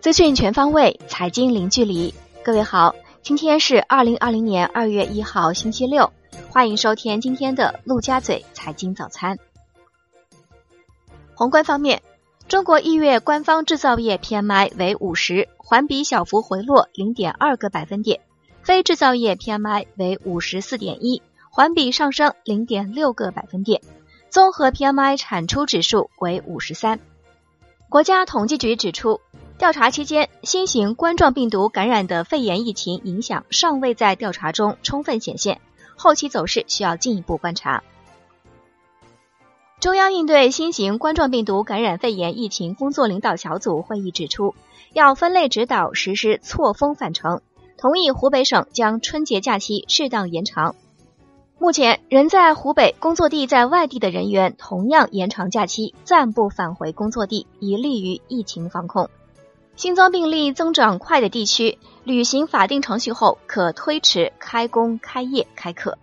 资讯全方位，财经零距离。各位好，今天是二零二零年二月一号，星期六，欢迎收听今天的陆家嘴财经早餐。宏观方面，中国一月官方制造业 PMI 为五十，环比小幅回落零点二个百分点；非制造业 PMI 为五十四点一，环比上升零点六个百分点。综合 PMI 产出指数为五十三。国家统计局指出，调查期间新型冠状病毒感染的肺炎疫情影响尚未在调查中充分显现，后期走势需要进一步观察。中央应对新型冠状病毒感染肺炎疫情工作领导小组会议指出，要分类指导实施错峰返程，同意湖北省将春节假期适当延长。目前，人在湖北、工作地在外地的人员同样延长假期，暂不返回工作地，以利于疫情防控。新增病例增长快的地区，履行法定程序后，可推迟开工、开业、开课。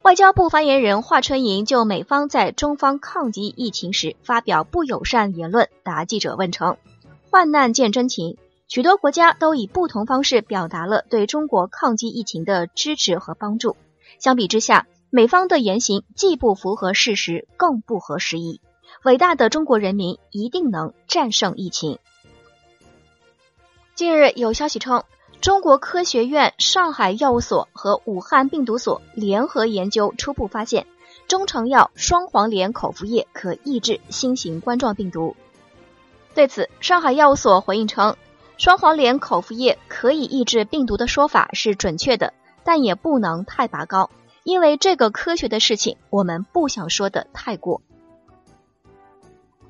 外交部发言人华春莹就美方在中方抗击疫情时发表不友善言论答记者问称：“患难见真情，许多国家都以不同方式表达了对中国抗击疫情的支持和帮助。相比之下，美方的言行既不符合事实，更不合时宜。伟大的中国人民一定能战胜疫情。”近日有消息称。中国科学院上海药物所和武汉病毒所联合研究初步发现，中成药双黄连口服液可抑制新型冠状病毒。对此，上海药物所回应称，双黄连口服液可以抑制病毒的说法是准确的，但也不能太拔高，因为这个科学的事情我们不想说的太过。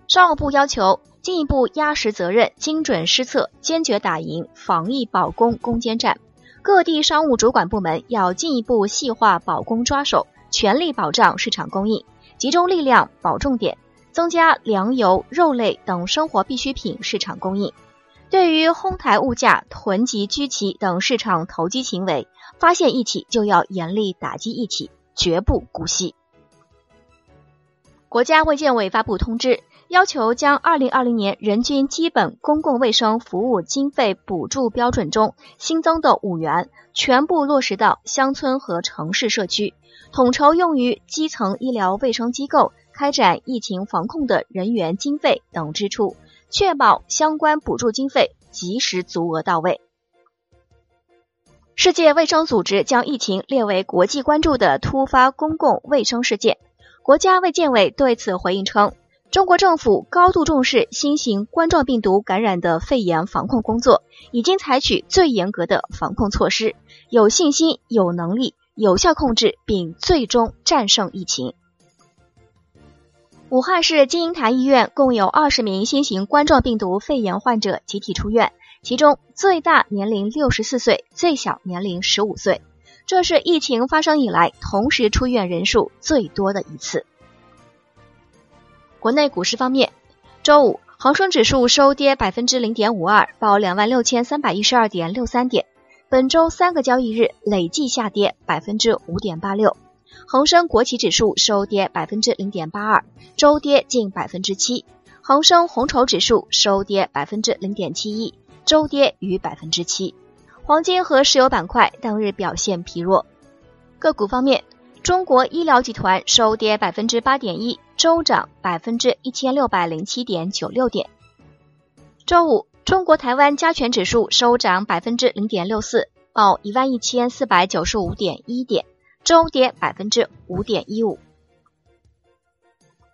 商务部要求。进一步压实责任，精准施策，坚决打赢防疫保供攻坚战。各地商务主管部门要进一步细化保供抓手，全力保障市场供应，集中力量保重点，增加粮油、肉类等生活必需品市场供应。对于哄抬物价、囤积居奇等市场投机行为，发现一起就要严厉打击一起，绝不姑息。国家卫健委发布通知。要求将二零二零年人均基本公共卫生服务经费补助标准中新增的五元全部落实到乡村和城市社区，统筹用于基层医疗卫生机构开展疫情防控的人员经费等支出，确保相关补助经费及时足额到位。世界卫生组织将疫情列为国际关注的突发公共卫生事件，国家卫健委对此回应称。中国政府高度重视新型冠状病毒感染的肺炎防控工作，已经采取最严格的防控措施，有信心、有能力有效控制并最终战胜疫情。武汉市金银潭医院共有二十名新型冠状病毒肺炎患者集体出院，其中最大年龄六十四岁，最小年龄十五岁，这是疫情发生以来同时出院人数最多的一次。国内股市方面，周五恒生指数收跌百分之零点五二，报两万六千三百一十二点六三点。本周三个交易日累计下跌百分之五点八六。恒生国企指数收跌百分之零点八二，周跌近百分之七。恒生红筹指数收跌百分之零点七一，周跌逾百分之七。黄金和石油板块当日表现疲弱。个股方面，中国医疗集团收跌百分之八点一。周涨百分之一千六百零七点九六点。周五，中国台湾加权指数收涨百分之零点六四，报一万一千四百九十五点一点，周跌百分之五点一五。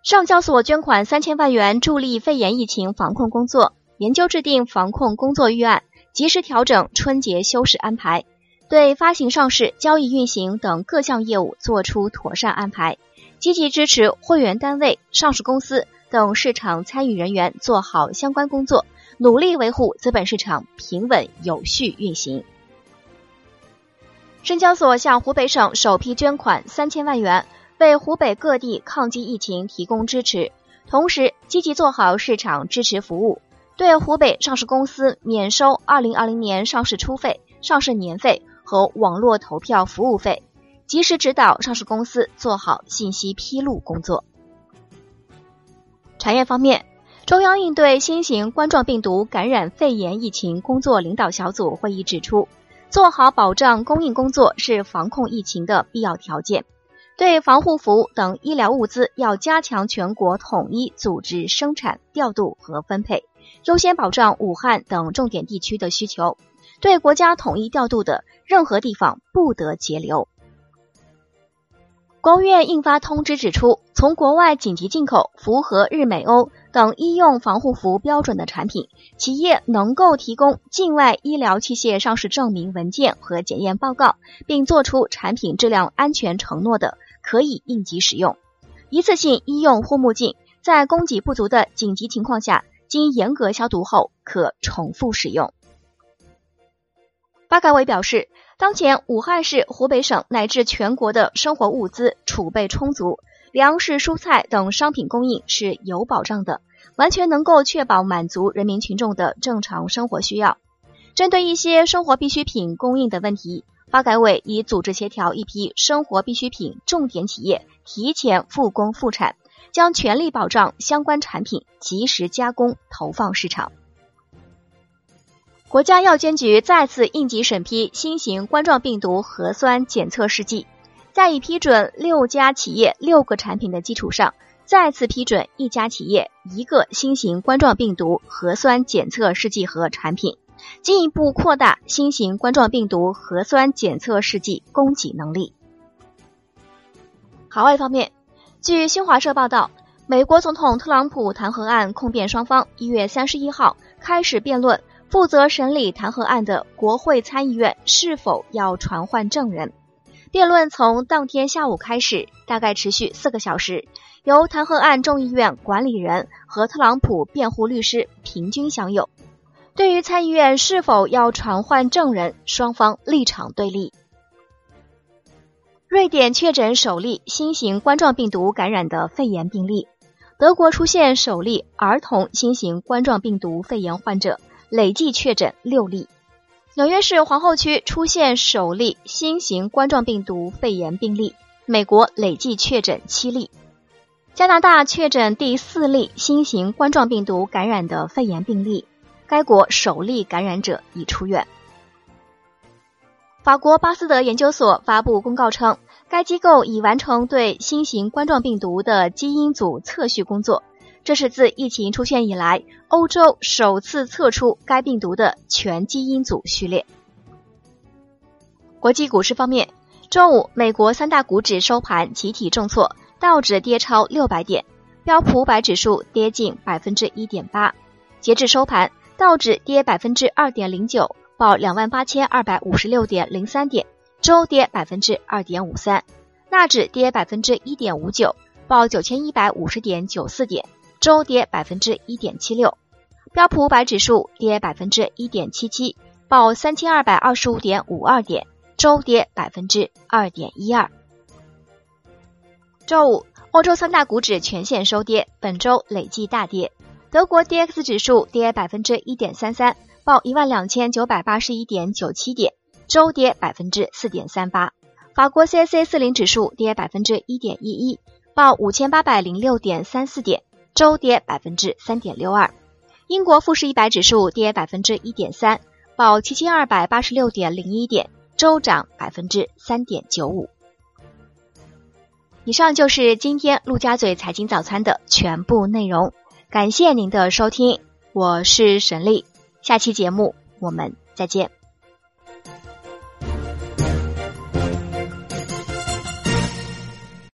上交所捐款三千万元助力肺炎疫情防控工作，研究制定防控工作预案，及时调整春节休市安排，对发行上市、交易运行等各项业务作出妥善安排。积极支持会员单位、上市公司等市场参与人员做好相关工作，努力维护资本市场平稳有序运行。深交所向湖北省首批捐款三千万元，为湖北各地抗击疫情提供支持，同时积极做好市场支持服务，对湖北上市公司免收二零二零年上市初费、上市年费和网络投票服务费。及时指导上市公司做好信息披露工作。产业方面，中央应对新型冠状病毒感染肺炎疫情工作领导小组会议指出，做好保障供应工作是防控疫情的必要条件。对防护服等医疗物资，要加强全国统一组织生产、调度和分配，优先保障武汉等重点地区的需求。对国家统一调度的任何地方不得截留。国务院印发通知指出，从国外紧急进口符合日美欧等医用防护服标准的产品，企业能够提供境外医疗器械上市证明文件和检验报告，并作出产品质量安全承诺的，可以应急使用。一次性医用护目镜在供给不足的紧急情况下，经严格消毒后可重复使用。发改委表示。当前，武汉市、湖北省乃至全国的生活物资储备充足，粮食、蔬菜等商品供应是有保障的，完全能够确保满足人民群众的正常生活需要。针对一些生活必需品供应的问题，发改委已组织协调一批生活必需品重点企业提前复工复产，将全力保障相关产品及时加工投放市场。国家药监局再次应急审批新型冠状病毒核酸检测试剂，在已批准六家企业六个产品的基础上，再次批准一家企业一个新型冠状病毒核酸检测试剂和产品，进一步扩大新型冠状病毒核酸检测试剂供给能力。海外方面，据新华社报道，美国总统特朗普弹劾案控辩双方一月三十一号开始辩论。负责审理弹劾案的国会参议院是否要传唤证人？辩论从当天下午开始，大概持续四个小时，由弹劾案众议院管理人和特朗普辩护律师平均享有。对于参议院是否要传唤证人，双方立场对立。瑞典确诊首例新型冠状病毒感染的肺炎病例，德国出现首例儿童新型冠状病毒肺炎患者。累计确诊六例，纽约市皇后区出现首例新型冠状病毒肺炎病例，美国累计确诊七例，加拿大确诊第四例新型冠状病毒感染的肺炎病例，该国首例感染者已出院。法国巴斯德研究所发布公告称，该机构已完成对新型冠状病毒的基因组测序工作。这是自疫情出现以来，欧洲首次测出该病毒的全基因组序列。国际股市方面，周五美国三大股指收盘集体重挫，道指跌超六百点，标普五百指数跌近百分之一点八。截至收盘，道指跌百分之二点零九，报两万八千二百五十六点零三点，周跌百分之二点五三；纳指跌百分之一点五九，报九千一百五十点九四点。周跌百分之一点七六，标普五百指数跌百分之一点七七，报三千二百二十五点五二点，周跌百分之二点一二。周五，欧洲三大股指全线收跌，本周累计大跌。德国 D X 指数跌百分之一点三三，报一万两千九百八十一点九七点，周跌百分之四点三八。法国 C C 四零指数跌百分之一点一一，报五千八百零六点三四点。周跌百分之三点六二，英国富时一百指数跌百分之一点三，报七千二百八十六点零一点，周涨百分之三点九五。以上就是今天陆家嘴财经早餐的全部内容，感谢您的收听，我是沈丽，下期节目我们再见。